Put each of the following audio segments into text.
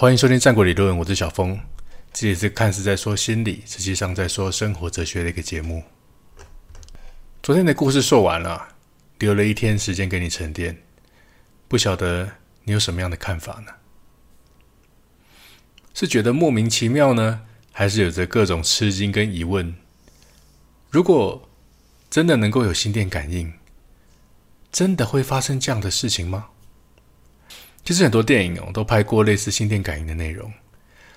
欢迎收听《战国理论》，我是小峰。这也是看似在说心理，实际上在说生活哲学的一个节目。昨天的故事说完了，留了一天时间给你沉淀，不晓得你有什么样的看法呢？是觉得莫名其妙呢，还是有着各种吃惊跟疑问？如果真的能够有心电感应，真的会发生这样的事情吗？其实很多电影哦都拍过类似心电感应的内容，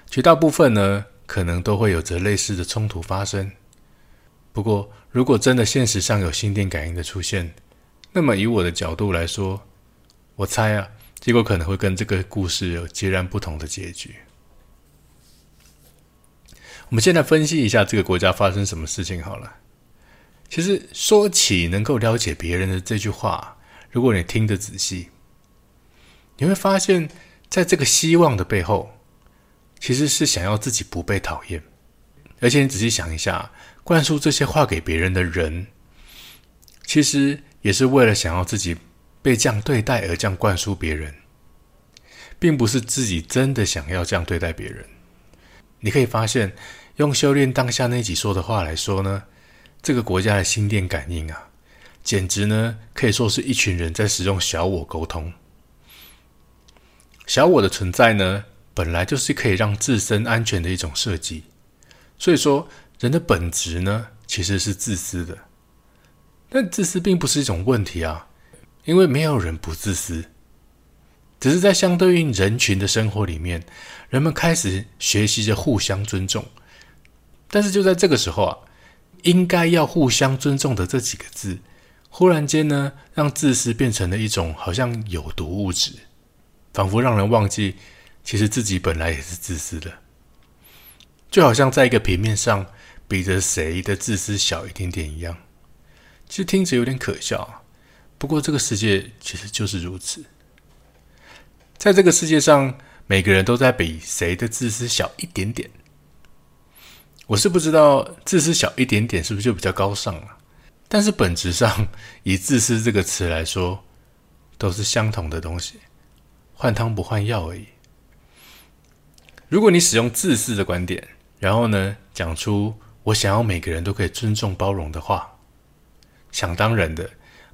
绝大部分呢可能都会有着类似的冲突发生。不过，如果真的现实上有心电感应的出现，那么以我的角度来说，我猜啊，结果可能会跟这个故事有截然不同的结局。我们现在分析一下这个国家发生什么事情好了。其实说起能够了解别人的这句话，如果你听得仔细。你会发现，在这个希望的背后，其实是想要自己不被讨厌。而且你仔细想一下，灌输这些话给别人的人，其实也是为了想要自己被这样对待而这样灌输别人，并不是自己真的想要这样对待别人。你可以发现，用修炼当下那几说的话来说呢，这个国家的心电感应啊，简直呢可以说是一群人在使用小我沟通。小我的存在呢，本来就是可以让自身安全的一种设计。所以说，人的本质呢，其实是自私的。但自私并不是一种问题啊，因为没有人不自私，只是在相对应人群的生活里面，人们开始学习着互相尊重。但是就在这个时候啊，应该要互相尊重的这几个字，忽然间呢，让自私变成了一种好像有毒物质。仿佛让人忘记，其实自己本来也是自私的，就好像在一个平面上比着谁的自私小一点点一样。其实听着有点可笑，不过这个世界其实就是如此。在这个世界上，每个人都在比谁的自私小一点点。我是不知道自私小一点点是不是就比较高尚了，但是本质上，以自私这个词来说，都是相同的东西。换汤不换药而已。如果你使用自私的观点，然后呢讲出我想要每个人都可以尊重包容的话，想当然的，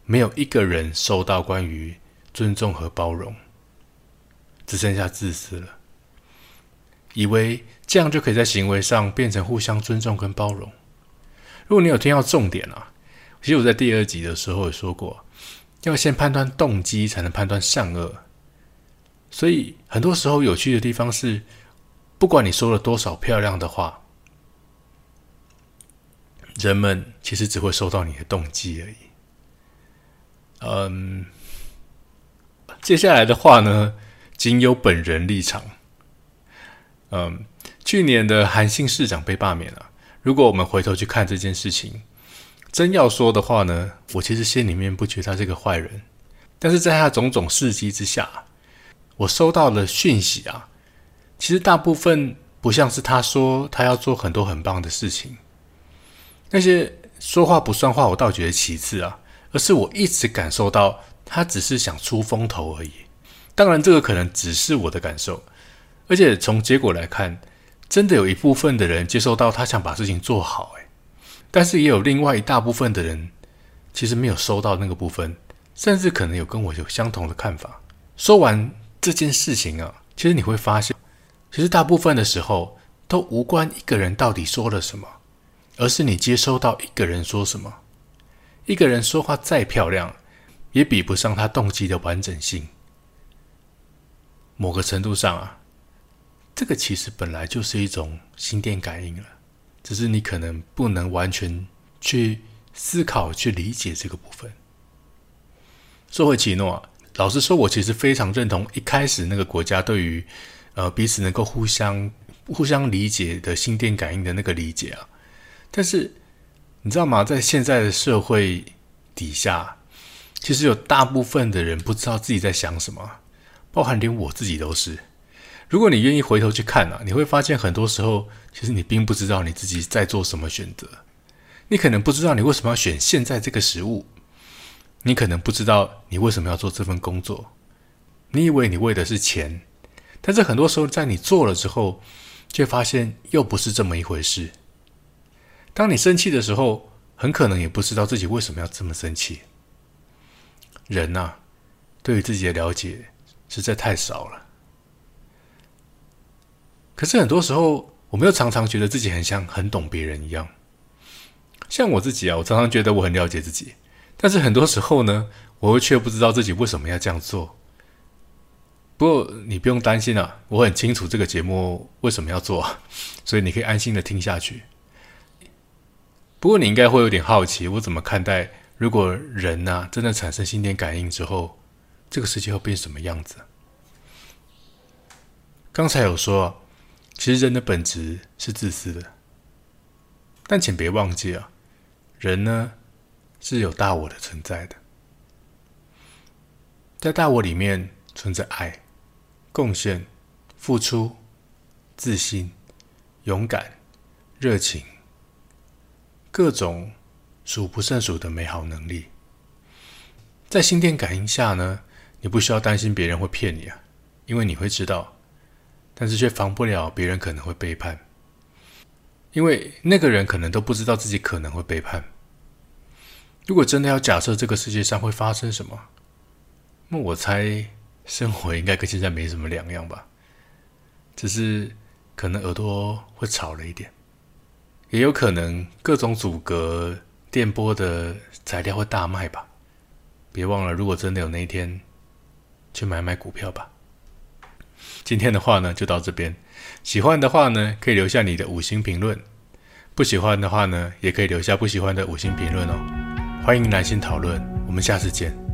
没有一个人收到关于尊重和包容，只剩下自私了。以为这样就可以在行为上变成互相尊重跟包容。如果你有听到重点啊，其实我在第二集的时候也说过，要先判断动机，才能判断善恶。所以很多时候，有趣的地方是，不管你说了多少漂亮的话，人们其实只会收到你的动机而已。嗯，接下来的话呢，仅有本人立场。嗯，去年的韩信市长被罢免了。如果我们回头去看这件事情，真要说的话呢，我其实心里面不觉得他是个坏人，但是在他种种事迹之下。我收到的讯息啊，其实大部分不像是他说他要做很多很棒的事情，那些说话不算话，我倒觉得其次啊，而是我一直感受到他只是想出风头而已。当然，这个可能只是我的感受，而且从结果来看，真的有一部分的人接受到他想把事情做好，诶，但是也有另外一大部分的人其实没有收到那个部分，甚至可能有跟我有相同的看法。说完。这件事情啊，其实你会发现，其实大部分的时候都无关一个人到底说了什么，而是你接收到一个人说什么。一个人说话再漂亮，也比不上他动机的完整性。某个程度上啊，这个其实本来就是一种心电感应了，只是你可能不能完全去思考、去理解这个部分。说回奇诺。老实说，我其实非常认同一开始那个国家对于呃彼此能够互相互相理解的心电感应的那个理解啊。但是你知道吗？在现在的社会底下，其实有大部分的人不知道自己在想什么，包含连我自己都是。如果你愿意回头去看啊，你会发现很多时候，其实你并不知道你自己在做什么选择。你可能不知道你为什么要选现在这个食物。你可能不知道你为什么要做这份工作，你以为你为的是钱，但是很多时候在你做了之后，却发现又不是这么一回事。当你生气的时候，很可能也不知道自己为什么要这么生气。人呐，对于自己的了解实在太少了。可是很多时候，我们又常常觉得自己很像很懂别人一样。像我自己啊，我常常觉得我很了解自己，但是很多时候呢，我却不知道自己为什么要这样做。不过你不用担心啊，我很清楚这个节目为什么要做，所以你可以安心的听下去。不过你应该会有点好奇，我怎么看待如果人呐真的产生心电感应之后，这个世界会变什么样子？刚才有说，其实人的本质是自私的，但请别忘记啊。人呢是有大我的存在的，在大我里面存在爱、贡献、付出、自信、勇敢、热情，各种数不胜数的美好能力。在心电感应下呢，你不需要担心别人会骗你啊，因为你会知道，但是却防不了别人可能会背叛。因为那个人可能都不知道自己可能会背叛。如果真的要假设这个世界上会发生什么，那我猜生活应该跟现在没什么两样吧，只是可能耳朵会吵了一点，也有可能各种阻隔电波的材料会大卖吧。别忘了，如果真的有那一天，去买买股票吧。今天的话呢，就到这边。喜欢的话呢，可以留下你的五星评论；不喜欢的话呢，也可以留下不喜欢的五星评论哦。欢迎来信讨论，我们下次见。